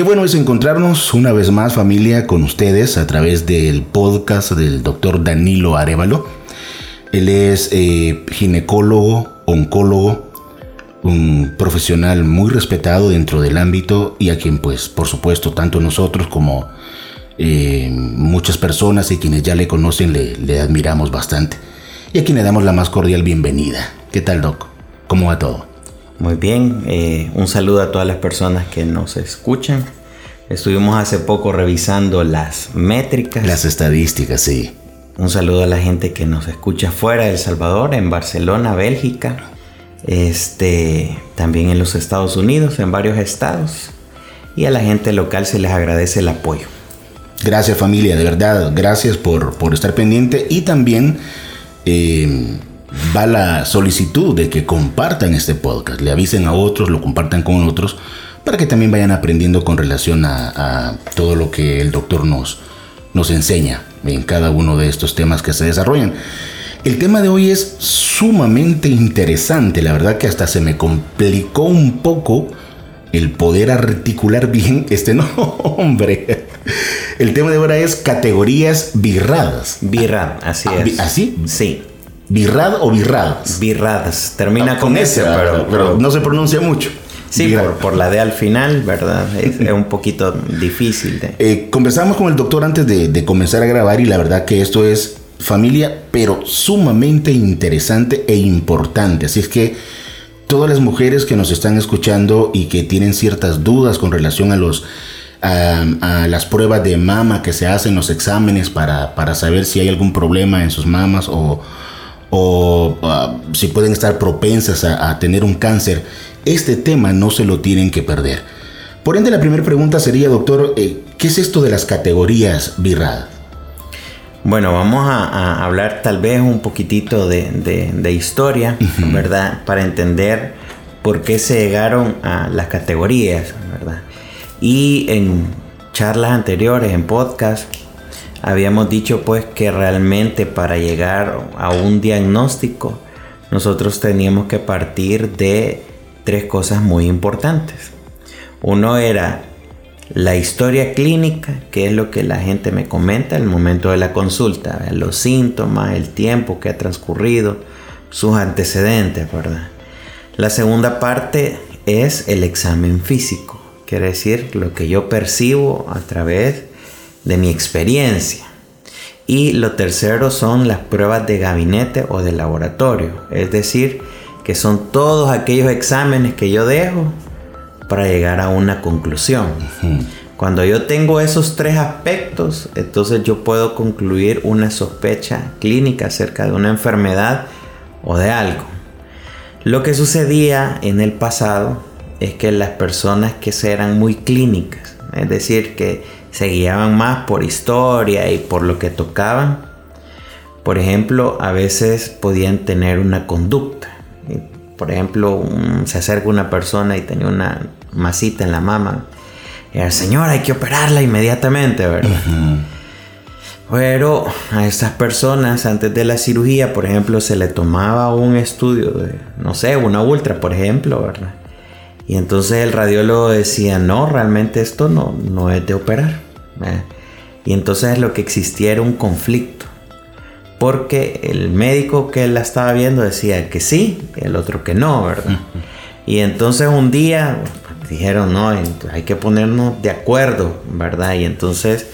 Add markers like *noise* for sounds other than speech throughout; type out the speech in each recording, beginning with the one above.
Qué bueno es encontrarnos una vez más familia con ustedes a través del podcast del doctor Danilo Arevalo. Él es eh, ginecólogo, oncólogo, un profesional muy respetado dentro del ámbito y a quien pues por supuesto tanto nosotros como eh, muchas personas y quienes ya le conocen le, le admiramos bastante y a quien le damos la más cordial bienvenida. ¿Qué tal Doc? ¿Cómo va todo? Muy bien, eh, un saludo a todas las personas que nos escuchan. Estuvimos hace poco revisando las métricas. Las estadísticas, sí. Un saludo a la gente que nos escucha fuera de El Salvador, en Barcelona, Bélgica, este, también en los Estados Unidos, en varios estados. Y a la gente local se les agradece el apoyo. Gracias familia, de verdad, gracias por, por estar pendiente y también eh, va la solicitud de que compartan este podcast, le avisen a otros, lo compartan con otros, para que también vayan aprendiendo con relación a, todo lo que el doctor nos, nos enseña en cada uno de estos temas que se desarrollan. El tema de hoy es sumamente interesante, la verdad que hasta se me complicó un poco el poder articular bien este *laughs* nombre. El tema de ahora es categorías birradas. Birrad, así ah, es. ¿Así? Sí. ¿Birrad o birradas? Birradas. Termina ah, con, ese, pero, no se pronuncia mucho. Sí, por, la D al final, ¿verdad? Es, un poquito difícil. De... Eh, conversamos con el doctor antes de, comenzar a grabar y la verdad que esto es familia, pero sumamente interesante e importante. Así es que todas las mujeres que nos están escuchando y que tienen ciertas dudas con relación a los a, las pruebas de mama que se hacen, los exámenes para, para saber si hay algún problema en sus mamas o, o ah, si pueden estar propensas a, tener un cáncer, este tema no se lo tienen que perder. Por ende, la primera pregunta sería, doctor, eh, ¿qué es esto de las categorías BIRAD? Bueno, vamos a, hablar tal vez un poquitito de, historia, ¿verdad? Para entender por qué se llegaron a las categorías, ¿verdad? Y en charlas anteriores, en podcast, habíamos dicho pues que realmente para llegar a un diagnóstico nosotros teníamos que partir de tres cosas muy importantes. Uno era la historia clínica, que es lo que la gente me comenta al momento de la consulta, los síntomas, el tiempo que ha transcurrido, sus antecedentes, ¿verdad? La segunda parte es el examen físico, quiere decir lo que yo percibo a través de mi experiencia. Y lo tercero son las pruebas de gabinete o de laboratorio, es decir, que son todos aquellos exámenes que yo dejo para llegar a una conclusión. Cuando yo tengo esos tres aspectos, entonces yo puedo concluir una sospecha clínica acerca de una enfermedad o de algo. Lo que sucedía en el pasado es que las personas que eran muy clínicas, es decir, que se guiaban más por historia y por lo que tocaban. Por ejemplo, a veces podían tener una conducta. Por ejemplo, se acerca una persona y tenía una masita en la mama. Y el señor, hay que operarla inmediatamente, ¿verdad? Pero a estas personas antes de la cirugía, por ejemplo, se le tomaba un estudio de, no sé, una ultra, por ejemplo, ¿verdad? Y entonces el radiólogo decía, no, realmente esto no, no es de operar. Y entonces lo que existía era un conflicto. Porque el médico que la estaba viendo decía que sí, el otro que no, ¿verdad? Y entonces un día dijeron, no, hay que ponernos de acuerdo, ¿verdad? Y entonces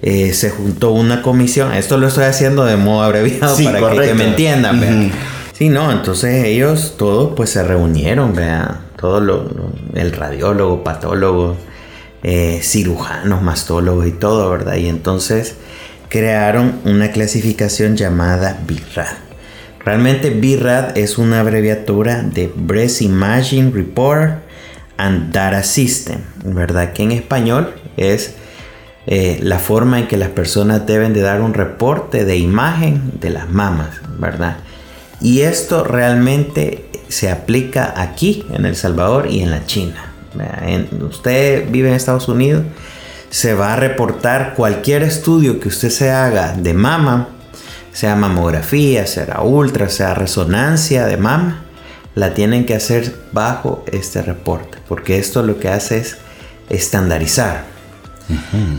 eh, se juntó una comisión. Esto lo estoy haciendo de modo abreviado para que, me entiendan, Sí, no, entonces ellos todos pues se reunieron, ¿verdad? Todo lo, el radiólogo, patólogo, eh, cirujanos, mastólogos y todo, ¿verdad? Y entonces crearon una clasificación llamada BIRAD. Realmente BIRAD es una abreviatura de Breast Imaging Report and Data System, ¿verdad? Que en español es eh, la forma en que las personas deben de dar un reporte de imagen de las mamas, ¿verdad? Y esto realmente se aplica aquí en El Salvador y en la China. usted vive en Estados Unidos, se va a reportar cualquier estudio que usted se haga de mama, sea mamografía, sea ultra, sea resonancia de mama, la tienen que hacer bajo este reporte, porque esto lo que hace es estandarizar.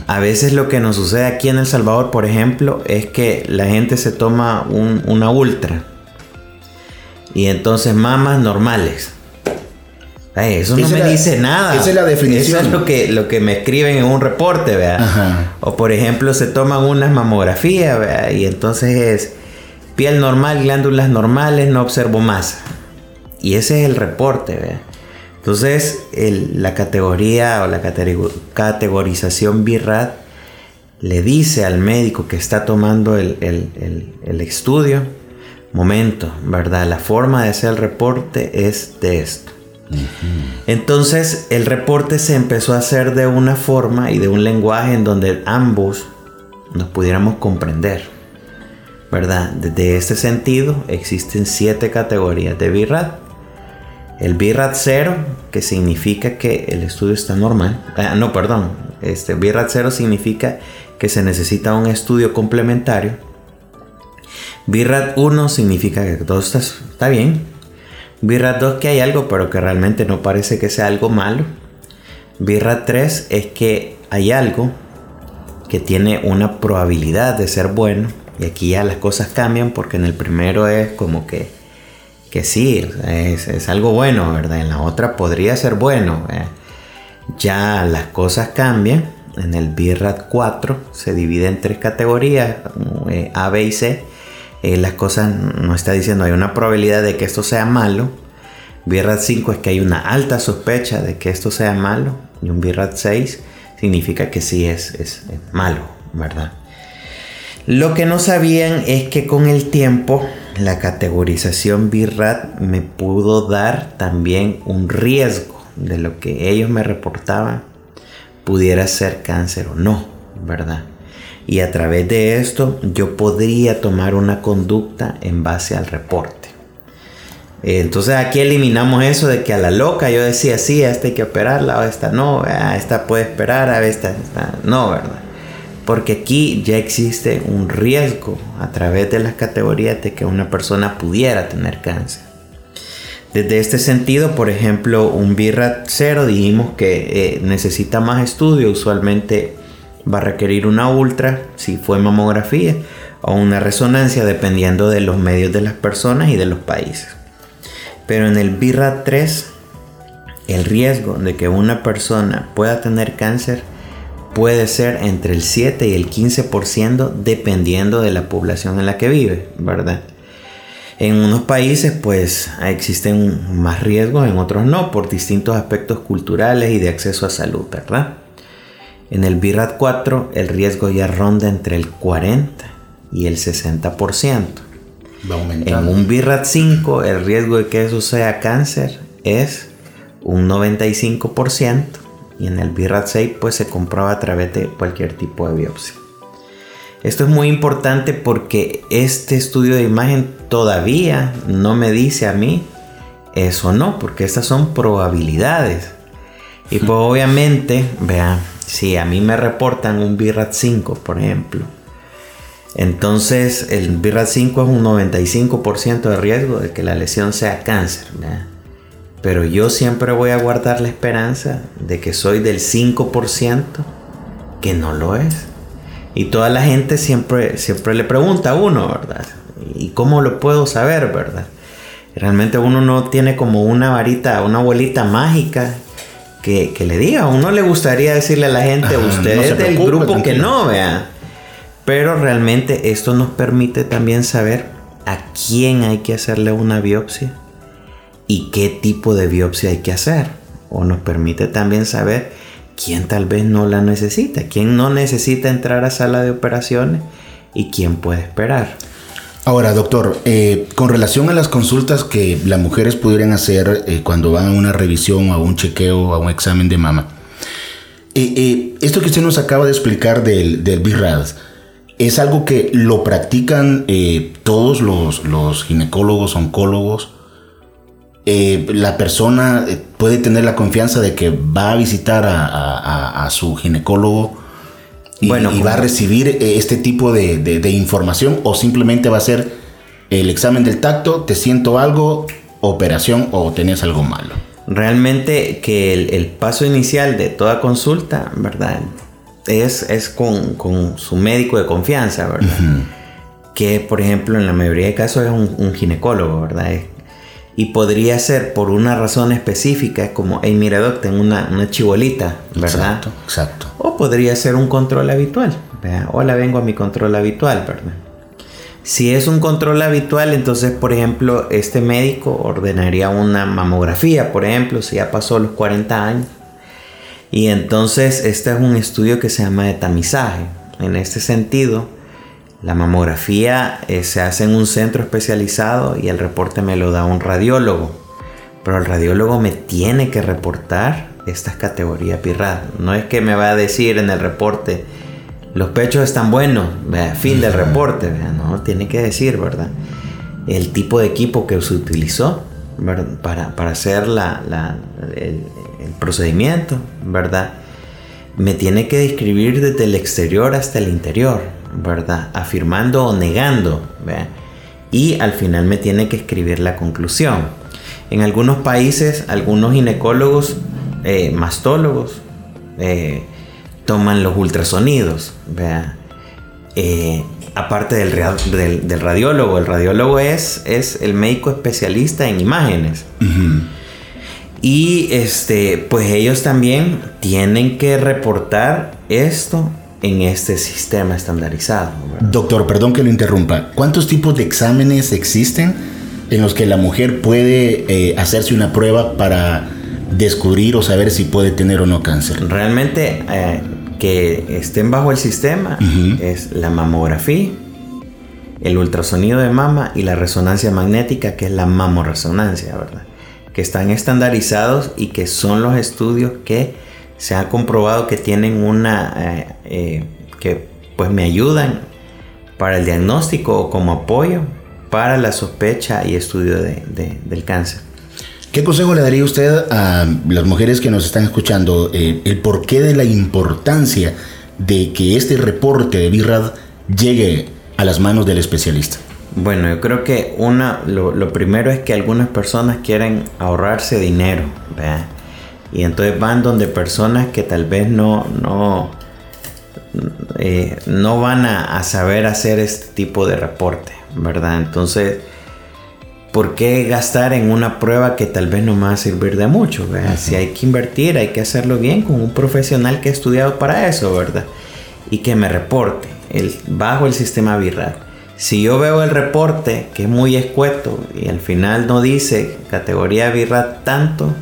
A veces lo que nos sucede aquí en El Salvador, por ejemplo, es que la gente se toma una ultra y entonces mamas normales. eso no me dice nada. Esa es la definición. Eso es lo que, lo que me escriben en un reporte, ¿vea? O por ejemplo, se toman unas mamografías, ¿vea? Y entonces es piel normal, glándulas normales, no observo masa. Y ese es el reporte, ¿vea? Entonces, la categoría o la categorización BIRAT le dice al médico que está tomando el, estudio, momento, ¿verdad? La forma de hacer el reporte es de esto. Entonces, el reporte se empezó a hacer de una forma y de un lenguaje en donde ambos nos pudiéramos comprender. ¿Verdad? Desde este sentido, existen siete categorías de BIRAT el BIRAT 0, que significa que el estudio está normal. Ah, no, perdón. Este BIRAT 0 significa que se necesita un estudio complementario. BIRAT 1 significa que todo está, está bien. BIRAT 2 que hay algo, pero que realmente no parece que sea algo malo. BIRAT 3 es que hay algo que tiene una probabilidad de ser bueno. Y aquí ya las cosas cambian porque en el primero es como que que sí, es, algo bueno, ¿verdad? En la otra podría ser bueno. Ya las cosas cambian. En el BIRAT 4 se divide en tres categorías, eh, A, B y C. Eh, las cosas no está diciendo hay una probabilidad de que esto sea malo. BIRAT 5 es que hay una alta sospecha de que esto sea malo. Y un BIRAT 6 significa que sí es, es malo, ¿verdad? Lo que no sabían es que con el tiempo la categorización BIRAT me pudo dar también un riesgo de lo que ellos me reportaban pudiera ser cáncer o no, ¿verdad? Y a través de esto yo podría tomar una conducta en base al reporte. Entonces aquí eliminamos eso de que a la loca yo decía, sí, esta hay que operarla, o esta no, esta puede esperar, a esta, esta no, ¿verdad? porque aquí ya existe un riesgo a través de las categorías de que una persona pudiera tener cáncer. Desde este sentido, por ejemplo, un BIRAT 0 dijimos que eh, necesita más estudio, usualmente va a requerir una ultra si fue mamografía o una resonancia dependiendo de los medios de las personas y de los países. Pero en el BIRAT 3, el riesgo de que una persona pueda tener cáncer puede ser entre el 7 y el 15% dependiendo de la población en la que vive, ¿verdad? En unos países pues existen más riesgos, en otros no, por distintos aspectos culturales y de acceso a salud, ¿verdad? En el BIRAT 4 el riesgo ya ronda entre el 40 y el 60%. en un BIRAT 5 el riesgo de que eso sea cáncer es un 95% y en el BIRAT 6 pues se comprueba a través de cualquier tipo de biopsia. Esto es muy importante porque este estudio de imagen todavía no me dice a mí eso no, porque estas son probabilidades. Y pues obviamente, vean, si a mí me reportan un BIRAT 5, por ejemplo, entonces el BIRAT 5 es un 95% de riesgo de que la lesión sea cáncer. Pero yo siempre voy a guardar la esperanza de que soy del 5% que no lo es. Y toda la gente siempre, siempre le pregunta a uno, ¿verdad? ¿Y cómo lo puedo saber, verdad? Realmente uno no tiene como una varita, una bolita mágica que, le diga. A uno le gustaría decirle a la gente, usted es del grupo que no, vea. Pero realmente esto nos permite también saber a quién hay que hacerle una biopsia y qué tipo de biopsia hay que hacer. O nos permite también saber quién tal vez no la necesita, quién no necesita entrar a sala de operaciones y quién puede esperar. Ahora, doctor, eh, con relación a las consultas que las mujeres pudieran hacer eh, cuando van a una revisión a un chequeo a un examen de mama, eh, esto que usted nos acaba de explicar del, del ¿es algo que lo practican todos los, los ginecólogos, oncólogos? La persona puede tener la confianza de que va a visitar a, su ginecólogo y, bueno, va a recibir eh, este tipo de, información o simplemente va a ser el examen del tacto, te siento algo, operación o tenés algo malo. realmente que el, paso inicial de toda consulta, ¿verdad? Es, es con, su médico de confianza, ¿verdad? Que, por ejemplo, en la mayoría de casos es un, ginecólogo, ¿verdad? Y podría ser por una razón específica, es como, hey, mira, doc, tengo una, una chibolita, ¿verdad? Exacto, exacto. O podría ser un control habitual, ¿verdad? Hola, vengo a mi control habitual, ¿verdad? Si es un control habitual, entonces, por ejemplo, este médico ordenaría una mamografía, por ejemplo, si ya pasó los 40 años. Y entonces, este es un estudio que se llama de tamizaje. En este sentido, la mamografía eh, se hace en un centro especializado y el reporte me lo da un radiólogo. Pero el radiólogo me tiene que reportar estas categorías PIRAD. No es que me va a decir en el reporte, los pechos están buenos, fin del reporte, no, tiene que decir, ¿verdad? El tipo de equipo que se utilizó para, hacer el, procedimiento, ¿verdad? Me tiene que describir desde el exterior hasta el interior, ¿verdad? Afirmando o negando, Y al final me tiene que escribir la conclusión. En algunos países, algunos ginecólogos, eh, mastólogos, eh, toman los ultrasonidos. Eh, aparte del, del, radiólogo, el radiólogo es, es el médico especialista en imágenes. Y este, pues ellos también tienen que reportar esto en este sistema estandarizado. Doctor, perdón que lo interrumpa. ¿Cuántos tipos de exámenes existen en los que la mujer puede eh, hacerse una prueba para descubrir o saber si puede tener o no cáncer? Realmente eh, que estén bajo el sistema es la mamografía, el ultrasonido de mama y la resonancia magnética, que es la mamoresonancia, ¿verdad? Que están estandarizados y que son los estudios que se ha comprobado que tienen una, eh, eh, que pues me ayudan para el diagnóstico o como apoyo para la sospecha y estudio del cáncer. ¿Qué consejo le daría usted a las mujeres que nos están escuchando eh, el porqué de la importancia de que este reporte de BIRAD llegue a las manos del especialista? Bueno, yo creo que una, lo, primero es que algunas personas quieren ahorrarse dinero, Y entonces van donde personas que tal vez no, no, eh, no van a, a, saber hacer este tipo de reporte, ¿verdad? Entonces, ¿por qué gastar en una prueba que tal vez no me va a servir de mucho? Si hay que invertir, hay que hacerlo bien con un profesional que ha estudiado para eso, ¿verdad? Y que me reporte el, bajo el sistema BIRAD. Si yo veo el reporte que es muy escueto y al final no dice categoría BIRAD tanto,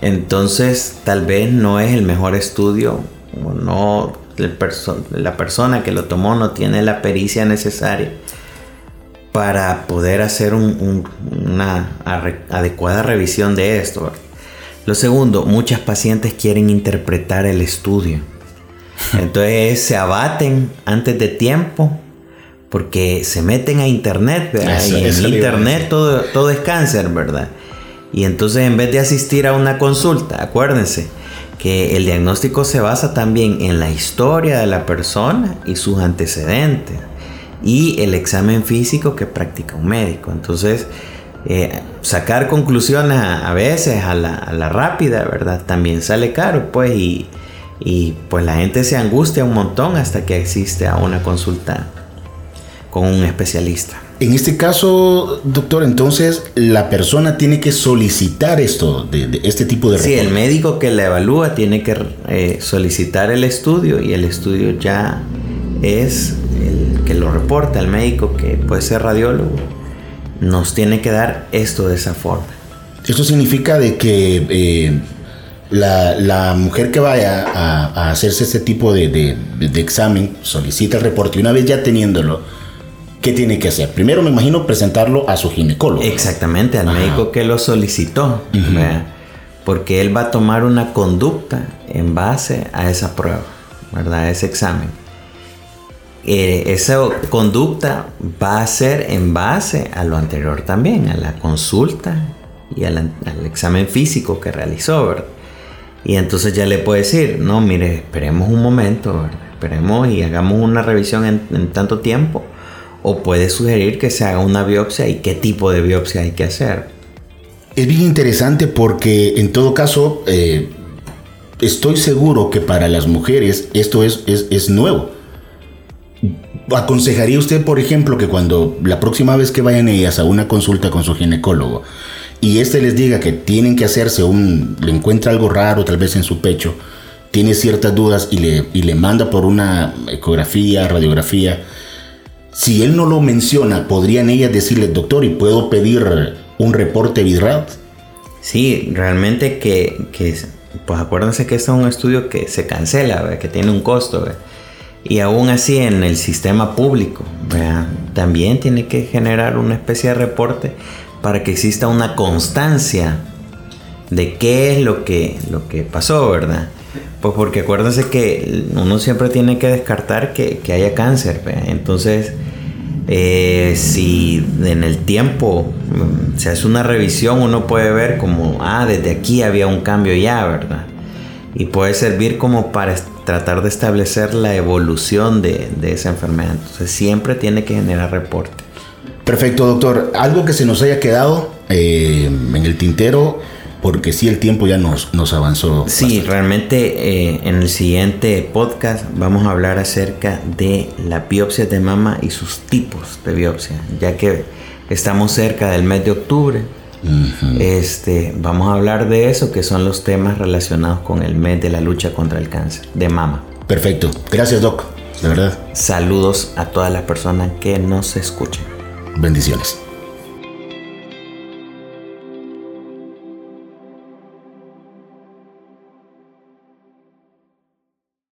entonces tal vez no es el mejor estudio o no la persona que lo tomó no tiene la pericia necesaria para poder hacer una adecuada revisión de esto. Lo segundo, muchas pacientes quieren interpretar el estudio. *laughs* Entonces se abaten antes de tiempo porque se meten a internet, y en internet todo, todo es cáncer, ¿verdad? Y entonces en vez de asistir a una consulta, acuérdense que el diagnóstico se basa también en la historia de la persona y sus antecedentes y el examen físico que practica un médico. Entonces, eh, sacar conclusiones a, veces a la, rápida, ¿verdad? También sale caro, pues, y, pues la gente se angustia un montón hasta que existe a una consulta con un especialista. En este caso, doctor, entonces la persona tiene que solicitar esto, de, este tipo de... Sí, el médico que la evalúa tiene que eh, solicitar el estudio y el estudio ya es que lo reporta al médico, que puede ser radiólogo, nos tiene que dar esto de esa forma. Esto significa de que eh, la, mujer que vaya a, hacerse este tipo de, examen solicita el reporte y una vez ya teniéndolo, ¿qué tiene que hacer? Primero me imagino presentarlo a su ginecólogo. Exactamente, al médico que lo solicitó, porque él va a tomar una conducta en base a esa prueba, ¿verdad? A ese examen. Eh, esa conducta va a ser en base a lo anterior también, a la consulta y al, examen físico que realizó, ¿verdad? Y entonces ya le puede decir, no, mire, esperemos un momento, esperemos y hagamos una revisión en, tanto tiempo. O puede sugerir que se haga una biopsia y qué tipo de biopsia hay que hacer. Es bien interesante porque en todo caso eh, estoy seguro que para las mujeres esto es, es, es nuevo. ¿Aconsejaría usted, por ejemplo, que cuando la próxima vez que vayan ellas a una consulta con su ginecólogo y este les diga que tienen que hacerse un, le encuentra algo raro tal vez en su pecho, tiene ciertas dudas y le, y le manda por una ecografía, radiografía, si él no lo menciona, ¿podrían ellas decirle, doctor, y puedo pedir un reporte vidral? Sí, realmente que, que, pues acuérdense que este es un estudio que se cancela, que tiene un costo. Y aún así en el sistema público también tiene que generar una especie de reporte para que exista una constancia de qué es lo que, lo que pasó, ¿verdad? Pues porque acuérdense que uno siempre tiene que descartar que, haya cáncer. Entonces, eh, si en el tiempo mm, se hace una revisión, uno puede ver como, ah, desde aquí había un cambio ya, ¿verdad? Y puede servir como para tratar de establecer la evolución de, esa enfermedad. Entonces siempre tiene que generar reporte. Perfecto, doctor. Algo que se nos haya quedado eh, en el tintero, porque sí el tiempo ya nos, nos avanzó. Sí, realmente eh, en el siguiente podcast vamos a hablar acerca de la biopsia de mama y sus tipos de biopsia, ya que estamos cerca del mes de octubre este, vamos a hablar de eso, que son los temas relacionados con el mes de la lucha contra el cáncer de mama. Perfecto. Gracias, Doc. De verdad. Saludos a todas las personas que nos escuchen. Bendiciones.